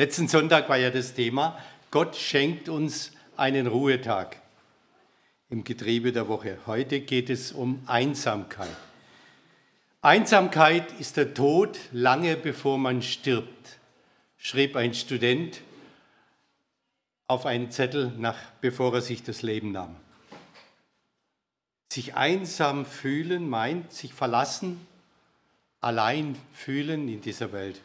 Letzten Sonntag war ja das Thema, Gott schenkt uns einen Ruhetag im Getriebe der Woche. Heute geht es um Einsamkeit. Einsamkeit ist der Tod lange bevor man stirbt, schrieb ein Student auf einen Zettel, nach, bevor er sich das Leben nahm. Sich einsam fühlen meint sich verlassen, allein fühlen in dieser Welt.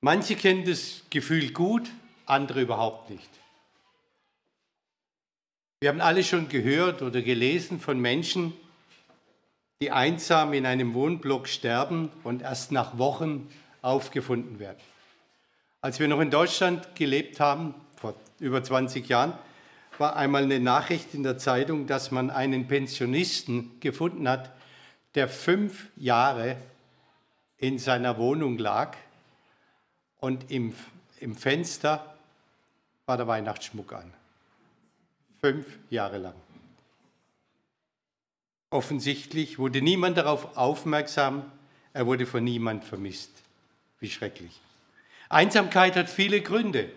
Manche kennen das Gefühl gut, andere überhaupt nicht. Wir haben alle schon gehört oder gelesen von Menschen, die einsam in einem Wohnblock sterben und erst nach Wochen aufgefunden werden. Als wir noch in Deutschland gelebt haben, vor über 20 Jahren, war einmal eine Nachricht in der Zeitung, dass man einen Pensionisten gefunden hat, der fünf Jahre in seiner Wohnung lag und im, im Fenster war der Weihnachtsschmuck an. Fünf Jahre lang. Offensichtlich wurde niemand darauf aufmerksam, er wurde von niemand vermisst. Wie schrecklich. Einsamkeit hat viele Gründe.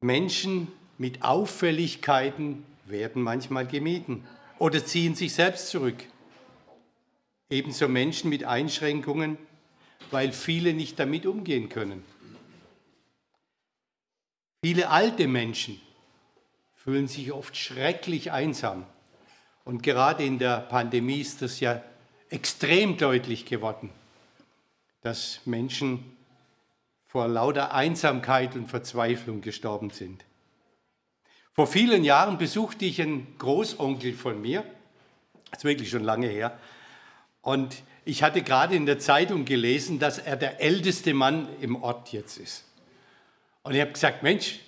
Menschen mit Auffälligkeiten werden manchmal gemieden oder ziehen sich selbst zurück. Ebenso Menschen mit Einschränkungen, weil viele nicht damit umgehen können. Viele alte Menschen fühlen sich oft schrecklich einsam. Und gerade in der Pandemie ist das ja extrem deutlich geworden, dass Menschen vor lauter Einsamkeit und Verzweiflung gestorben sind. Vor vielen Jahren besuchte ich einen Großonkel von mir, das ist wirklich schon lange her, und ich hatte gerade in der Zeitung gelesen, dass er der älteste Mann im Ort jetzt ist. Und ich habe gesagt, Mensch,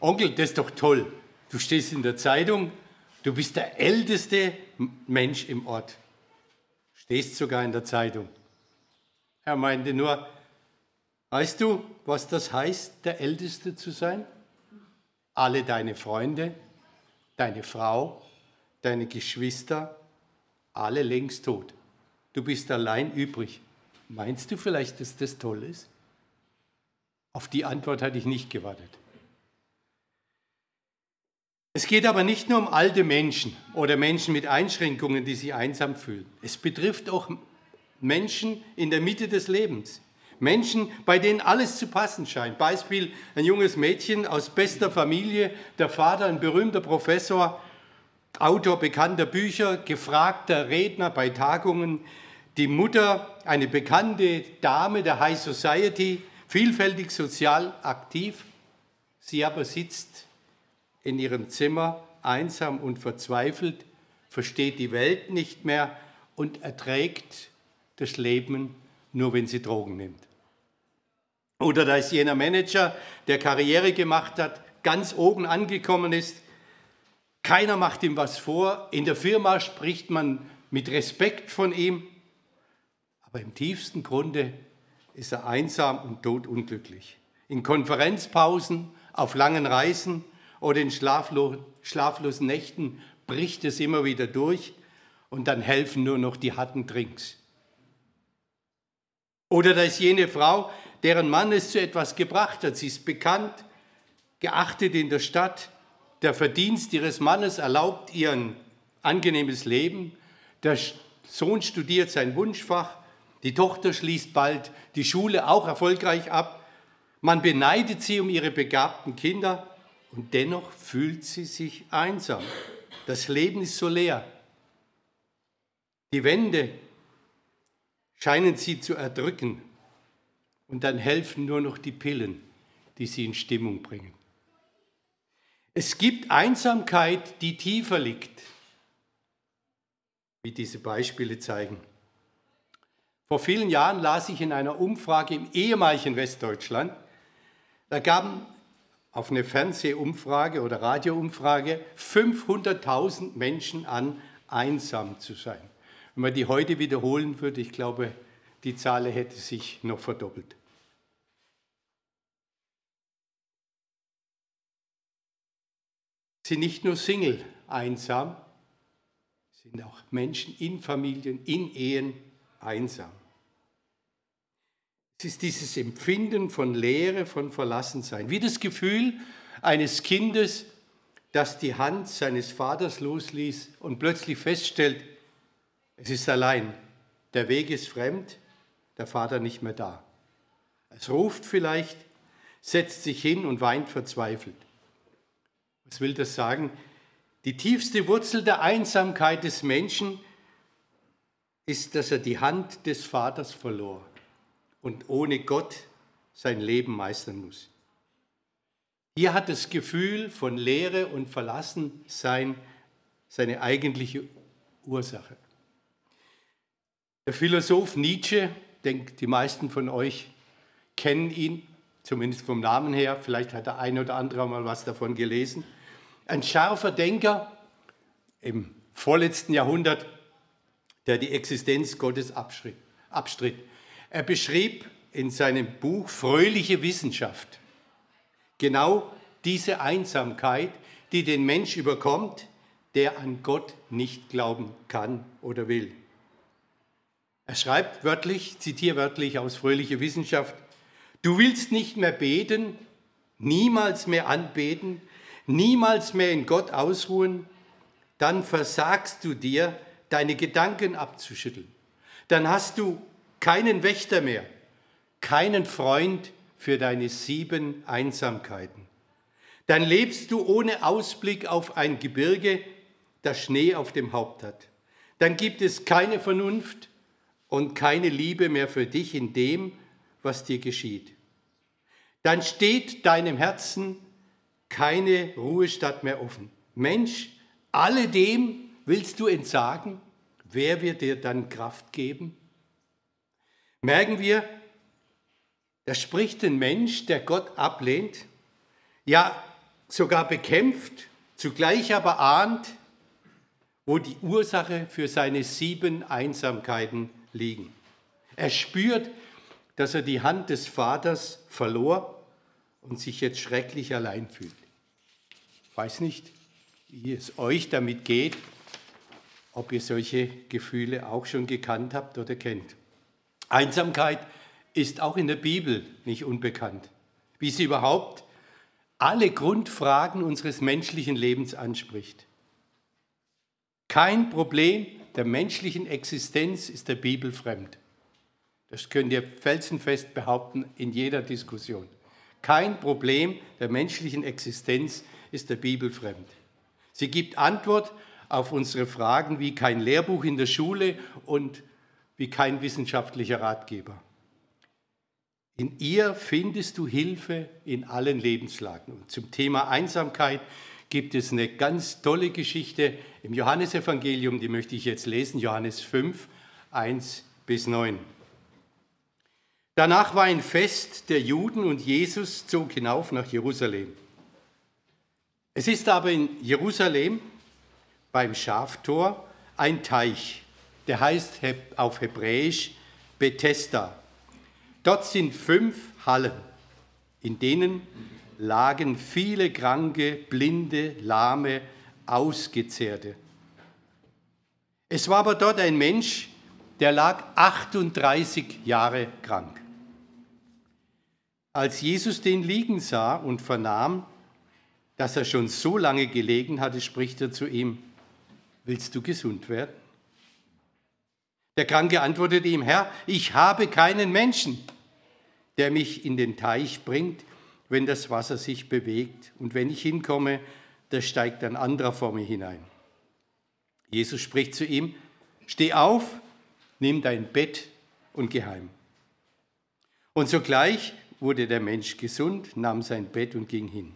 Onkel, das ist doch toll. Du stehst in der Zeitung, du bist der älteste Mensch im Ort. Stehst sogar in der Zeitung. Er meinte nur, weißt du, was das heißt, der Älteste zu sein? alle deine Freunde, deine Frau, deine Geschwister, alle längst tot. Du bist allein übrig. Meinst du vielleicht, dass das toll ist? Auf die Antwort hatte ich nicht gewartet. Es geht aber nicht nur um alte Menschen oder Menschen mit Einschränkungen, die sich einsam fühlen. Es betrifft auch Menschen in der Mitte des Lebens. Menschen, bei denen alles zu passen scheint. Beispiel ein junges Mädchen aus bester Familie, der Vater ein berühmter Professor, Autor bekannter Bücher, gefragter Redner bei Tagungen, die Mutter eine bekannte Dame der High Society, vielfältig sozial aktiv. Sie aber sitzt in ihrem Zimmer einsam und verzweifelt, versteht die Welt nicht mehr und erträgt das Leben nur, wenn sie Drogen nimmt. Oder da ist jener Manager, der Karriere gemacht hat, ganz oben angekommen ist. Keiner macht ihm was vor. In der Firma spricht man mit Respekt von ihm. Aber im tiefsten Grunde ist er einsam und todunglücklich. In Konferenzpausen, auf langen Reisen oder in schlaflosen Nächten bricht es immer wieder durch und dann helfen nur noch die harten Drinks. Oder da ist jene Frau, deren Mann es zu etwas gebracht hat. Sie ist bekannt, geachtet in der Stadt. Der Verdienst ihres Mannes erlaubt ihr ein angenehmes Leben. Der Sohn studiert sein Wunschfach. Die Tochter schließt bald die Schule auch erfolgreich ab. Man beneidet sie um ihre begabten Kinder und dennoch fühlt sie sich einsam. Das Leben ist so leer. Die Wände scheinen sie zu erdrücken. Und dann helfen nur noch die Pillen, die sie in Stimmung bringen. Es gibt Einsamkeit, die tiefer liegt, wie diese Beispiele zeigen. Vor vielen Jahren las ich in einer Umfrage im ehemaligen Westdeutschland, da gaben auf eine Fernsehumfrage oder Radioumfrage 500.000 Menschen an, einsam zu sein. Wenn man die heute wiederholen würde, ich glaube, die Zahl hätte sich noch verdoppelt. Sind nicht nur Single einsam, sind auch Menschen in Familien, in Ehen einsam. Es ist dieses Empfinden von Leere, von Verlassensein, wie das Gefühl eines Kindes, das die Hand seines Vaters losließ und plötzlich feststellt, es ist allein, der Weg ist fremd, der Vater nicht mehr da. Es ruft vielleicht, setzt sich hin und weint verzweifelt. Was will das sagen? Die tiefste Wurzel der Einsamkeit des Menschen ist, dass er die Hand des Vaters verlor und ohne Gott sein Leben meistern muss. Hier hat das Gefühl von Leere und Verlassensein seine eigentliche Ursache. Der Philosoph Nietzsche, denkt die meisten von euch kennen ihn, zumindest vom Namen her, vielleicht hat der eine oder andere mal was davon gelesen. Ein scharfer Denker im vorletzten Jahrhundert, der die Existenz Gottes abstritt. Er beschrieb in seinem Buch Fröhliche Wissenschaft genau diese Einsamkeit, die den Mensch überkommt, der an Gott nicht glauben kann oder will. Er schreibt wörtlich, zitiere wörtlich aus Fröhliche Wissenschaft, du willst nicht mehr beten, niemals mehr anbeten, niemals mehr in Gott ausruhen, dann versagst du dir, deine Gedanken abzuschütteln. Dann hast du keinen Wächter mehr, keinen Freund für deine sieben Einsamkeiten. Dann lebst du ohne Ausblick auf ein Gebirge, das Schnee auf dem Haupt hat. Dann gibt es keine Vernunft und keine Liebe mehr für dich in dem, was dir geschieht. Dann steht deinem Herzen keine Ruhestadt mehr offen. Mensch, alledem willst du entsagen? Wer wird dir dann Kraft geben? merken wir, da spricht ein Mensch, der Gott ablehnt, ja sogar bekämpft, zugleich aber ahnt, wo die Ursache für seine sieben Einsamkeiten liegen. Er spürt, dass er die Hand des Vaters verlor und sich jetzt schrecklich allein fühlt. Ich weiß nicht, wie es euch damit geht, ob ihr solche Gefühle auch schon gekannt habt oder kennt. Einsamkeit ist auch in der Bibel nicht unbekannt, wie sie überhaupt alle Grundfragen unseres menschlichen Lebens anspricht. Kein Problem der menschlichen Existenz ist der Bibel fremd. Das könnt ihr felsenfest behaupten in jeder Diskussion. Kein Problem der menschlichen Existenz ist der Bibel fremd. Sie gibt Antwort auf unsere Fragen wie kein Lehrbuch in der Schule und wie kein wissenschaftlicher Ratgeber. In ihr findest du Hilfe in allen Lebenslagen. Und zum Thema Einsamkeit gibt es eine ganz tolle Geschichte im Johannesevangelium, die möchte ich jetzt lesen, Johannes 5, 1 bis 9. Danach war ein Fest der Juden und Jesus zog hinauf nach Jerusalem. Es ist aber in Jerusalem beim Schaftor ein Teich, der heißt auf Hebräisch Bethesda. Dort sind fünf Hallen, in denen lagen viele Kranke, Blinde, Lahme, Ausgezehrte. Es war aber dort ein Mensch, der lag 38 Jahre krank. Als Jesus den liegen sah und vernahm, dass er schon so lange gelegen hatte, spricht er zu ihm, willst du gesund werden? Der Kranke antwortete ihm, Herr, ich habe keinen Menschen, der mich in den Teich bringt, wenn das Wasser sich bewegt. Und wenn ich hinkomme, da steigt ein anderer vor mir hinein. Jesus spricht zu ihm, steh auf, nimm dein Bett und geh heim. Und sogleich wurde der Mensch gesund, nahm sein Bett und ging hin.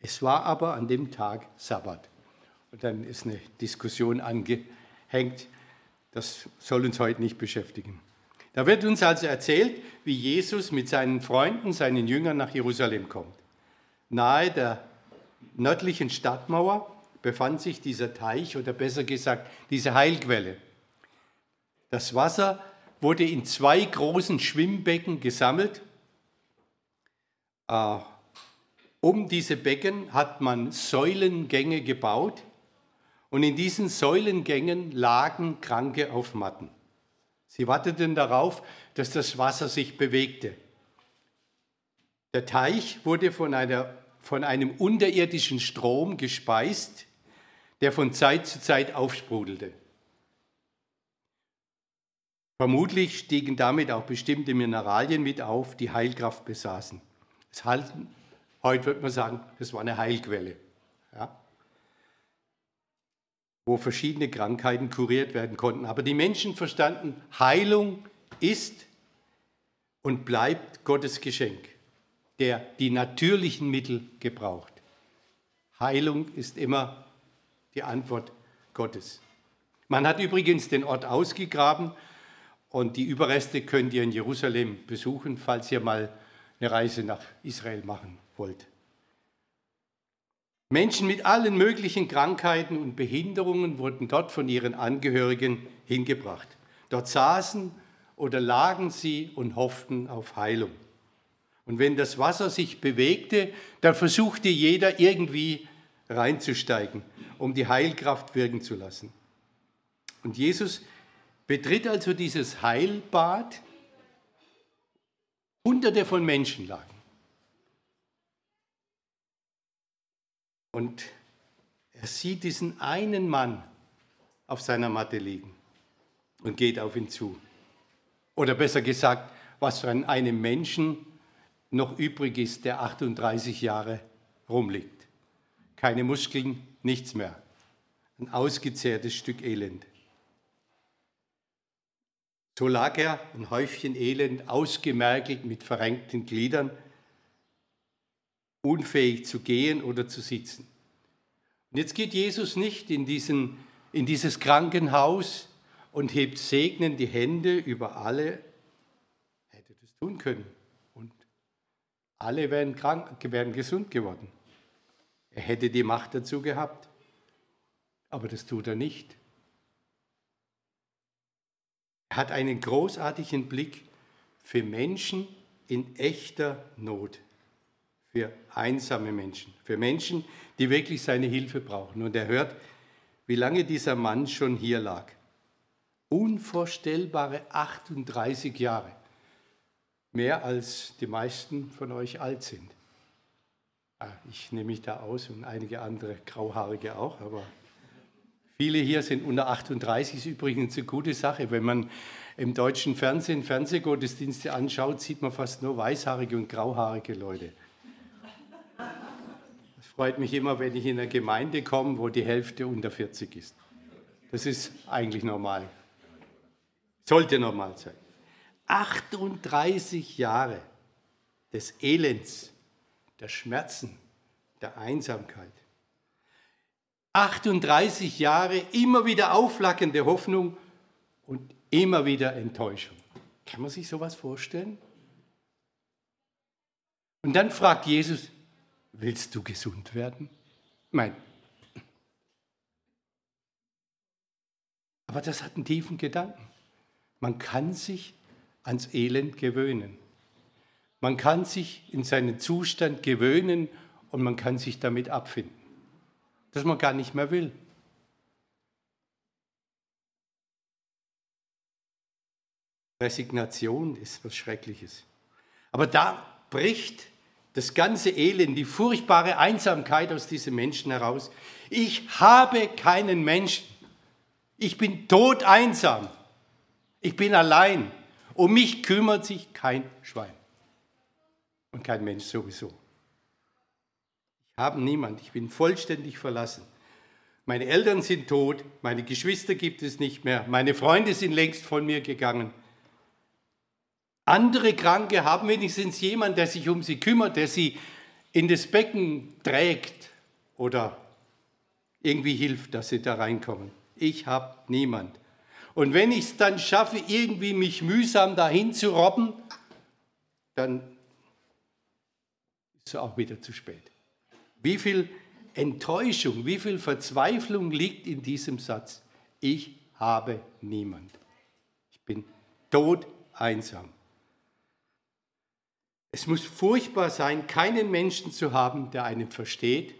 Es war aber an dem Tag Sabbat. Und dann ist eine Diskussion angehängt, das soll uns heute nicht beschäftigen. Da wird uns also erzählt, wie Jesus mit seinen Freunden, seinen Jüngern nach Jerusalem kommt. Nahe der nördlichen Stadtmauer befand sich dieser Teich oder besser gesagt diese Heilquelle. Das Wasser wurde in zwei großen Schwimmbecken gesammelt. Äh, um diese Becken hat man Säulengänge gebaut, und in diesen Säulengängen lagen Kranke auf Matten. Sie warteten darauf, dass das Wasser sich bewegte. Der Teich wurde von, einer, von einem unterirdischen Strom gespeist, der von Zeit zu Zeit aufsprudelte. Vermutlich stiegen damit auch bestimmte Mineralien mit auf, die Heilkraft besaßen. Es halten, heute würde man sagen, das war eine Heilquelle, ja, wo verschiedene Krankheiten kuriert werden konnten. Aber die Menschen verstanden, Heilung ist und bleibt Gottes Geschenk, der die natürlichen Mittel gebraucht. Heilung ist immer die Antwort Gottes. Man hat übrigens den Ort ausgegraben und die Überreste könnt ihr in Jerusalem besuchen, falls ihr mal eine Reise nach Israel machen wollt. Menschen mit allen möglichen Krankheiten und Behinderungen wurden dort von ihren Angehörigen hingebracht. Dort saßen oder lagen sie und hofften auf Heilung. Und wenn das Wasser sich bewegte, dann versuchte jeder irgendwie reinzusteigen, um die Heilkraft wirken zu lassen. Und Jesus betritt also dieses Heilbad, hunderte von Menschen lagen. Und er sieht diesen einen Mann auf seiner Matte liegen und geht auf ihn zu. Oder besser gesagt, was von einem Menschen noch übrig ist, der 38 Jahre rumliegt. Keine Muskeln, nichts mehr. Ein ausgezehrtes Stück Elend. So lag er, ein Häufchen Elend, ausgemergelt mit verrenkten Gliedern, unfähig zu gehen oder zu sitzen. Und jetzt geht Jesus nicht in, diesen, in dieses Krankenhaus und hebt segnend die Hände über alle, hätte das tun können. Und alle wären, krank, wären gesund geworden. Er hätte die Macht dazu gehabt. Aber das tut er nicht. Er hat einen großartigen Blick für Menschen in echter Not, für einsame Menschen, für Menschen, die wirklich seine Hilfe brauchen. Und er hört, wie lange dieser Mann schon hier lag. Unvorstellbare 38 Jahre. Mehr als die meisten von euch alt sind. Ah, ich nehme mich da aus und einige andere Grauhaarige auch, aber Viele hier sind unter 38, ist übrigens eine gute Sache. Wenn man im deutschen Fernsehen Fernsehgottesdienste anschaut, sieht man fast nur weißhaarige und grauhaarige Leute. Es freut mich immer, wenn ich in eine Gemeinde komme, wo die Hälfte unter 40 ist. Das ist eigentlich normal. Sollte normal sein. 38 Jahre des Elends, der Schmerzen, der Einsamkeit. 38 Jahre immer wieder aufflackernde Hoffnung und immer wieder Enttäuschung. Kann man sich sowas vorstellen? Und dann fragt Jesus, willst du gesund werden? Mein. Aber das hat einen tiefen Gedanken. Man kann sich ans Elend gewöhnen. Man kann sich in seinen Zustand gewöhnen und man kann sich damit abfinden das man gar nicht mehr will. Resignation ist was Schreckliches. Aber da bricht das ganze Elend, die furchtbare Einsamkeit aus diesem Menschen heraus. Ich habe keinen Menschen. Ich bin todeinsam. Ich bin allein. Um mich kümmert sich kein Schwein. Und kein Mensch sowieso habe niemand. Ich bin vollständig verlassen. Meine Eltern sind tot, meine Geschwister gibt es nicht mehr, meine Freunde sind längst von mir gegangen. Andere Kranke haben wenigstens jemanden, der sich um sie kümmert, der sie in das Becken trägt oder irgendwie hilft, dass sie da reinkommen. Ich habe niemand. Und wenn ich es dann schaffe, irgendwie mich mühsam dahin zu robben, dann ist es auch wieder zu spät. Wie viel Enttäuschung, wie viel Verzweiflung liegt in diesem Satz. Ich habe niemand. Ich bin tot einsam. Es muss furchtbar sein, keinen Menschen zu haben, der einen versteht,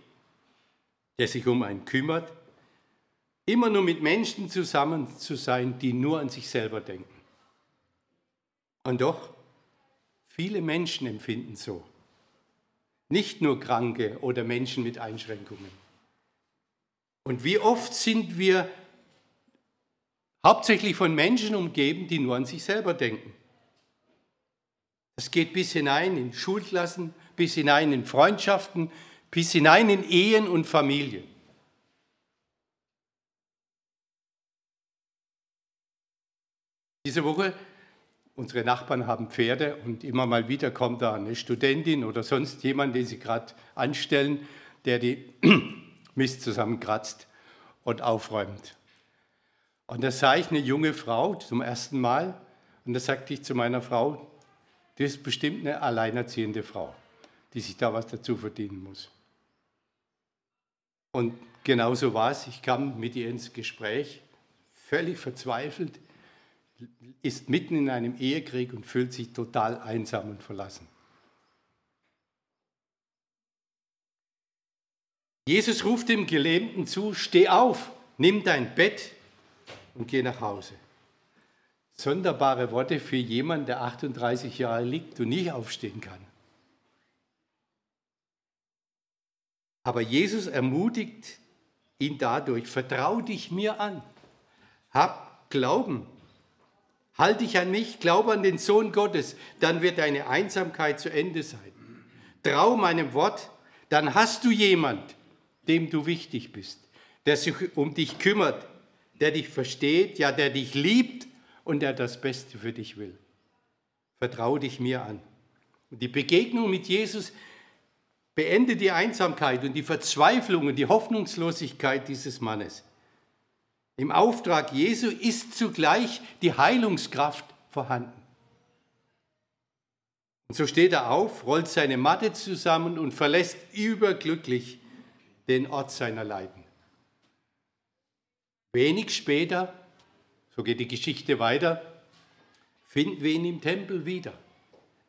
der sich um einen kümmert, immer nur mit Menschen zusammen zu sein, die nur an sich selber denken. Und doch, viele Menschen empfinden so. Nicht nur Kranke oder Menschen mit Einschränkungen. Und wie oft sind wir hauptsächlich von Menschen umgeben, die nur an sich selber denken. Das geht bis hinein in Schulklassen, bis hinein in Freundschaften, bis hinein in Ehen und Familien. Diese Woche, unsere Nachbarn haben Pferde und immer mal wieder kommt da eine Studentin oder sonst jemand, den sie gerade anstellen, der die Mist zusammenkratzt und aufräumt. Und da sah ich eine junge Frau zum ersten Mal und da sagte ich zu meiner Frau, das ist bestimmt eine alleinerziehende Frau, die sich da was dazu verdienen muss. Und genauso war es. Ich kam mit ihr ins Gespräch, völlig verzweifelt, ist mitten in einem Ehekrieg und fühlt sich total einsam und verlassen. Jesus ruft dem Gelähmten zu, steh auf, nimm dein Bett und geh nach Hause. Sonderbare Worte für jemanden, der 38 Jahre liegt und nicht aufstehen kann. Aber Jesus ermutigt ihn dadurch, vertrau dich mir an, hab Glauben, halt dich an mich, glaube an den Sohn Gottes, dann wird deine Einsamkeit zu Ende sein. Trau meinem Wort, dann hast du jemand, dem du wichtig bist, der sich um dich kümmert, der dich versteht, ja, der dich liebt und der das Beste für dich will. Vertrau dich mir an. Und die Begegnung mit Jesus beendet die Einsamkeit und die Verzweiflung und die Hoffnungslosigkeit dieses Mannes. Im Auftrag Jesu ist zugleich die Heilungskraft vorhanden. Und so steht er auf, rollt seine Matte zusammen und verlässt überglücklich den Ort seiner Leiden. Wenig später, so geht die Geschichte weiter, finden wir ihn im Tempel wieder.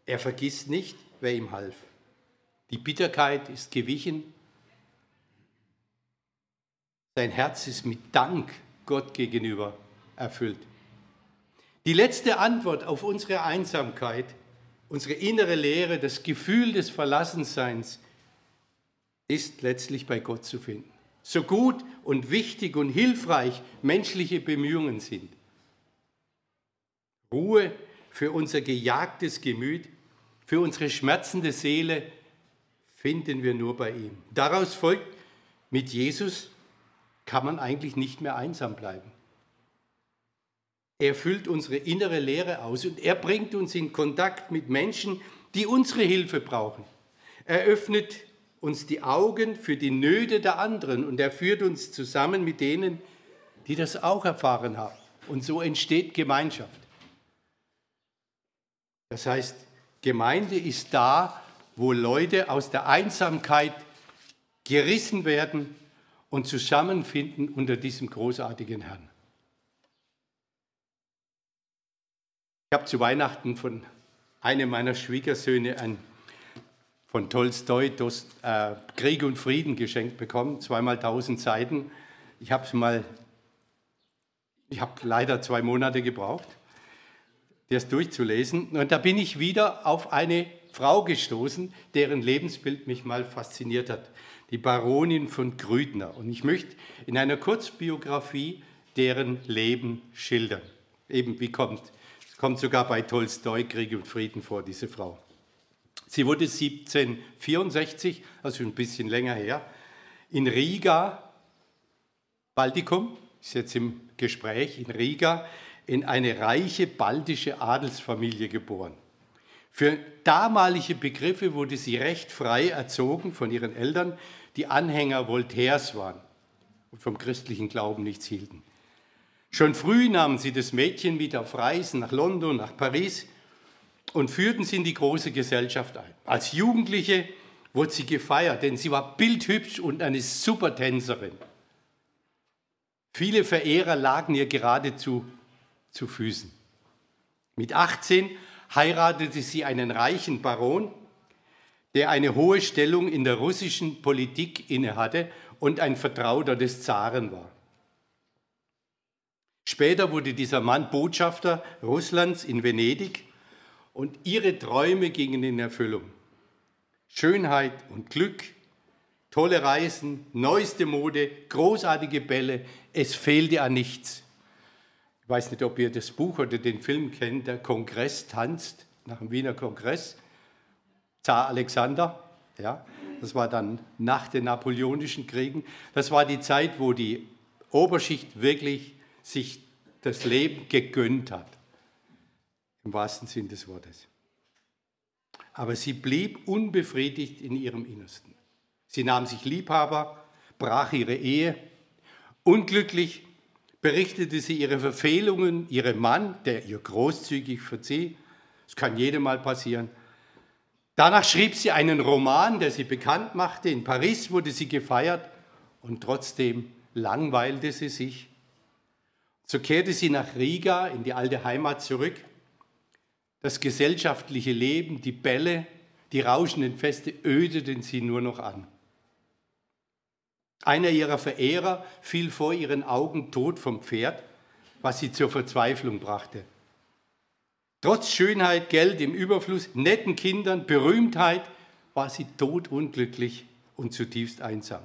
Er vergisst nicht, wer ihm half. Die Bitterkeit ist gewichen. Sein Herz ist mit Dank Gott gegenüber erfüllt. Die letzte Antwort auf unsere Einsamkeit, unsere innere Leere, das Gefühl des Verlassenseins ist letztlich bei Gott zu finden so gut und wichtig und hilfreich menschliche Bemühungen sind. Ruhe für unser gejagtes Gemüt, für unsere schmerzende Seele finden wir nur bei ihm. Daraus folgt, mit Jesus kann man eigentlich nicht mehr einsam bleiben. Er füllt unsere innere Leere aus und er bringt uns in Kontakt mit Menschen, die unsere Hilfe brauchen. Er öffnet uns die Augen für die Nöte der anderen und er führt uns zusammen mit denen, die das auch erfahren haben. Und so entsteht Gemeinschaft. Das heißt, Gemeinde ist da, wo Leute aus der Einsamkeit gerissen werden und zusammenfinden unter diesem großartigen Herrn. Ich habe zu Weihnachten von einem meiner Schwiegersöhne ein von Tolstoi Dost, äh, Krieg und Frieden geschenkt bekommen, zweimal tausend Seiten. Ich habe es mal, ich habe leider zwei Monate gebraucht, das durchzulesen. Und da bin ich wieder auf eine Frau gestoßen, deren Lebensbild mich mal fasziniert hat, die Baronin von Grüdner. Und ich möchte in einer Kurzbiografie deren Leben schildern. Eben wie kommt, kommt sogar bei Tolstoi Krieg und Frieden vor, diese Frau. Sie wurde 1764, also ein bisschen länger her, in Riga, Baltikum, ist jetzt im Gespräch, in Riga, in eine reiche baltische Adelsfamilie geboren. Für damalige Begriffe wurde sie recht frei erzogen von ihren Eltern, die Anhänger Voltaires waren und vom christlichen Glauben nichts hielten. Schon früh nahmen sie das Mädchen mit auf Reisen nach London, nach Paris und führten sie in die große Gesellschaft ein. Als Jugendliche wurde sie gefeiert, denn sie war bildhübsch und eine super Tänzerin. Viele Verehrer lagen ihr geradezu zu Füßen. Mit 18 heiratete sie einen reichen Baron, der eine hohe Stellung in der russischen Politik innehatte und ein Vertrauter des Zaren war. Später wurde dieser Mann Botschafter Russlands in Venedig und ihre Träume gingen in Erfüllung. Schönheit und Glück, tolle Reisen, neueste Mode, großartige Bälle, es fehlte an nichts. Ich weiß nicht, ob ihr das Buch oder den Film kennt, der Kongress tanzt nach dem Wiener Kongress. Zar Alexander, ja, das war dann nach den napoleonischen Kriegen. Das war die Zeit, wo die Oberschicht wirklich sich das Leben gegönnt hat, im wahrsten Sinn des Wortes. Aber sie blieb unbefriedigt in ihrem Innersten. Sie nahm sich Liebhaber, brach ihre Ehe. Unglücklich berichtete sie ihre Verfehlungen ihrem Mann, der ihr großzügig verzieh. Das kann jedem mal passieren. Danach schrieb sie einen Roman, der sie bekannt machte. In Paris wurde sie gefeiert und trotzdem langweilte sie sich. So kehrte sie nach Riga in die alte Heimat zurück. Das gesellschaftliche Leben, die Bälle, die rauschenden Feste ödeten sie nur noch an. Einer ihrer Verehrer fiel vor ihren Augen tot vom Pferd, was sie zur Verzweiflung brachte. Trotz Schönheit, Geld im Überfluss, netten Kindern, Berühmtheit war sie todunglücklich und zutiefst einsam.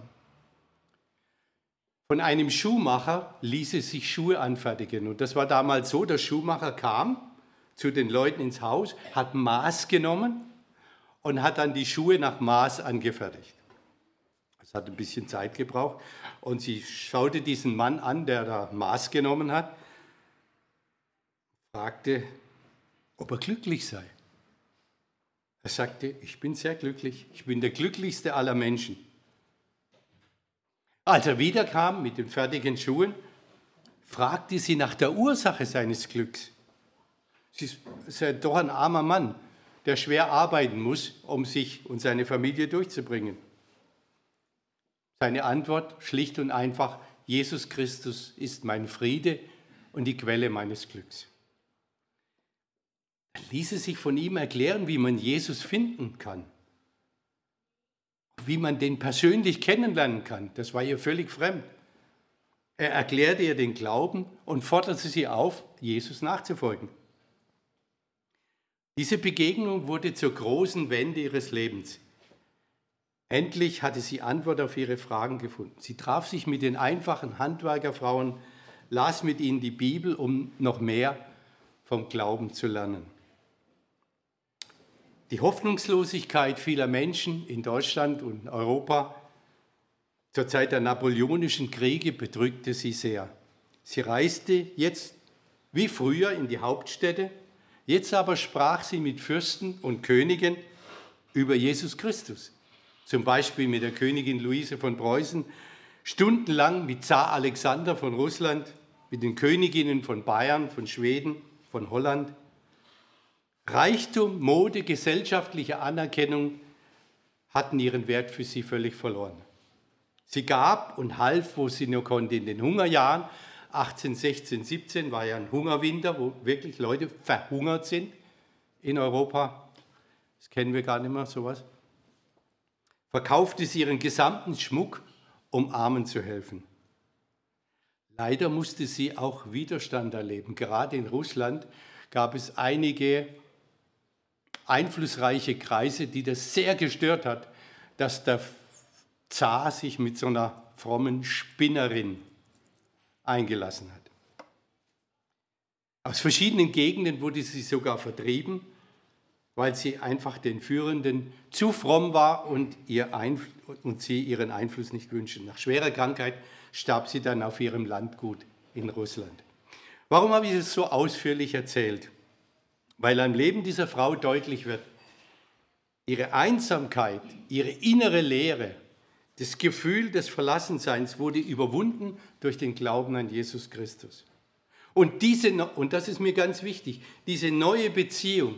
Von einem Schuhmacher ließ sie sich Schuhe anfertigen. Und das war damals so, der Schuhmacher kam zu den Leuten ins Haus, hat Maß genommen und hat dann die Schuhe nach Maß angefertigt. Das hat ein bisschen Zeit gebraucht. Und sie schaute diesen Mann an, der da Maß genommen hat, fragte, ob er glücklich sei. Er sagte, ich bin sehr glücklich, ich bin der glücklichste aller Menschen. Als er wiederkam mit den fertigen Schuhen, fragte sie nach der Ursache seines Glücks. Sie ist doch ein armer Mann, der schwer arbeiten muss, um sich und seine Familie durchzubringen. Seine Antwort schlicht und einfach, Jesus Christus ist mein Friede und die Quelle meines Glücks ließe sich von ihm erklären, wie man Jesus finden kann, wie man den persönlich kennenlernen kann. Das war ihr völlig fremd. Er erklärte ihr den Glauben und forderte sie auf, Jesus nachzufolgen. Diese Begegnung wurde zur großen Wende ihres Lebens. Endlich hatte sie Antwort auf ihre Fragen gefunden. Sie traf sich mit den einfachen Handwerkerfrauen, las mit ihnen die Bibel, um noch mehr vom Glauben zu lernen. Die Hoffnungslosigkeit vieler Menschen in Deutschland und Europa zur Zeit der napoleonischen Kriege bedrückte sie sehr. Sie reiste jetzt wie früher in die Hauptstädte, jetzt aber sprach sie mit Fürsten und Königen über Jesus Christus. Zum Beispiel mit der Königin Luise von Preußen, stundenlang mit Zar Alexander von Russland, mit den Königinnen von Bayern, von Schweden, von Holland. Reichtum, Mode, gesellschaftliche Anerkennung hatten ihren Wert für sie völlig verloren. Sie gab und half, wo sie nur konnte, in den Hungerjahren. 18, 16, 17 war ja ein Hungerwinter, wo wirklich Leute verhungert sind in Europa. Das kennen wir gar nicht mehr, sowas. Verkaufte sie ihren gesamten Schmuck, um Armen zu helfen. Leider musste sie auch Widerstand erleben. Gerade in Russland gab es einige einflussreiche Kreise, die das sehr gestört hat, dass der Zar sich mit so einer frommen Spinnerin eingelassen hat. Aus verschiedenen Gegenden wurde sie sogar vertrieben, weil sie einfach den Führenden zu fromm war und, ihr und sie ihren Einfluss nicht wünschen. Nach schwerer Krankheit starb sie dann auf ihrem Landgut in Russland. Warum habe ich es so ausführlich erzählt? weil am Leben dieser Frau deutlich wird, ihre Einsamkeit, ihre innere Leere, das Gefühl des Verlassenseins wurde überwunden durch den Glauben an Jesus Christus. Und, diese, und das ist mir ganz wichtig, diese neue Beziehung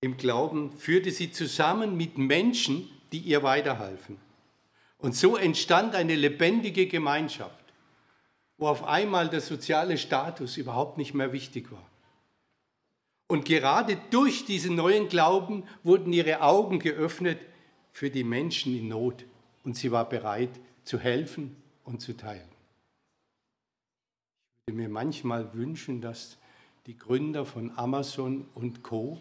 im Glauben führte sie zusammen mit Menschen, die ihr weiterhalfen. Und so entstand eine lebendige Gemeinschaft wo auf einmal der soziale Status überhaupt nicht mehr wichtig war. Und gerade durch diesen neuen Glauben wurden ihre Augen geöffnet für die Menschen in Not und sie war bereit zu helfen und zu teilen. Ich würde mir manchmal wünschen, dass die Gründer von Amazon und Co.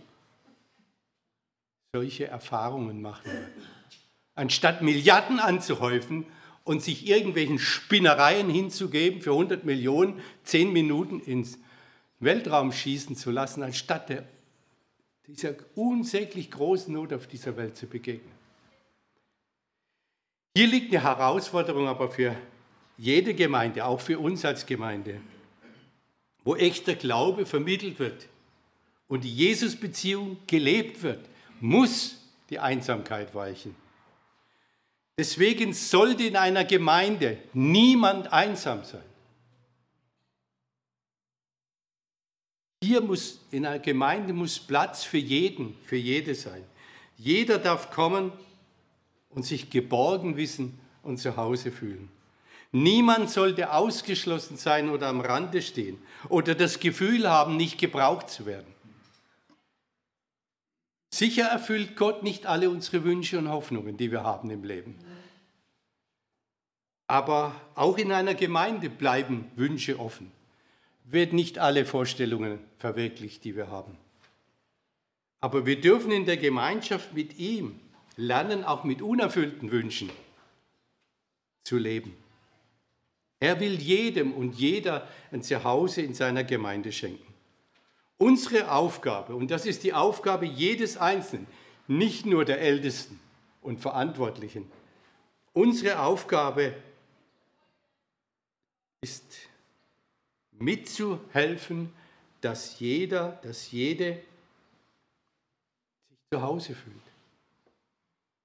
solche Erfahrungen machen. Anstatt Milliarden anzuhäufen und sich irgendwelchen Spinnereien hinzugeben, für 100 Millionen 10 Minuten ins Weltraum schießen zu lassen, anstatt der, dieser unsäglich großen Not auf dieser Welt zu begegnen. Hier liegt eine Herausforderung aber für jede Gemeinde, auch für uns als Gemeinde, wo echter Glaube vermittelt wird und die Jesus-Beziehung gelebt wird, muss die Einsamkeit weichen. Deswegen sollte in einer Gemeinde niemand einsam sein. Hier muss, in einer Gemeinde muss Platz für jeden, für jede sein. Jeder darf kommen und sich geborgen wissen und zu Hause fühlen. Niemand sollte ausgeschlossen sein oder am Rande stehen oder das Gefühl haben, nicht gebraucht zu werden. Sicher erfüllt Gott nicht alle unsere Wünsche und Hoffnungen, die wir haben im Leben. Aber auch in einer Gemeinde bleiben Wünsche offen. Wird nicht alle Vorstellungen verwirklicht, die wir haben. Aber wir dürfen in der Gemeinschaft mit ihm lernen, auch mit unerfüllten Wünschen zu leben. Er will jedem und jeder ein Zuhause in seiner Gemeinde schenken. Unsere Aufgabe, und das ist die Aufgabe jedes Einzelnen, nicht nur der Ältesten und Verantwortlichen, unsere Aufgabe ist mitzuhelfen, dass jeder, dass jede sich zu Hause fühlt.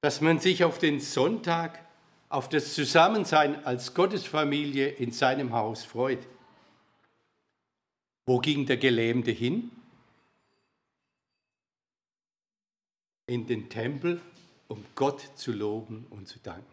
Dass man sich auf den Sonntag, auf das Zusammensein als Gottesfamilie in seinem Haus freut. Wo ging der Gelähmte hin? In den Tempel, um Gott zu loben und zu danken.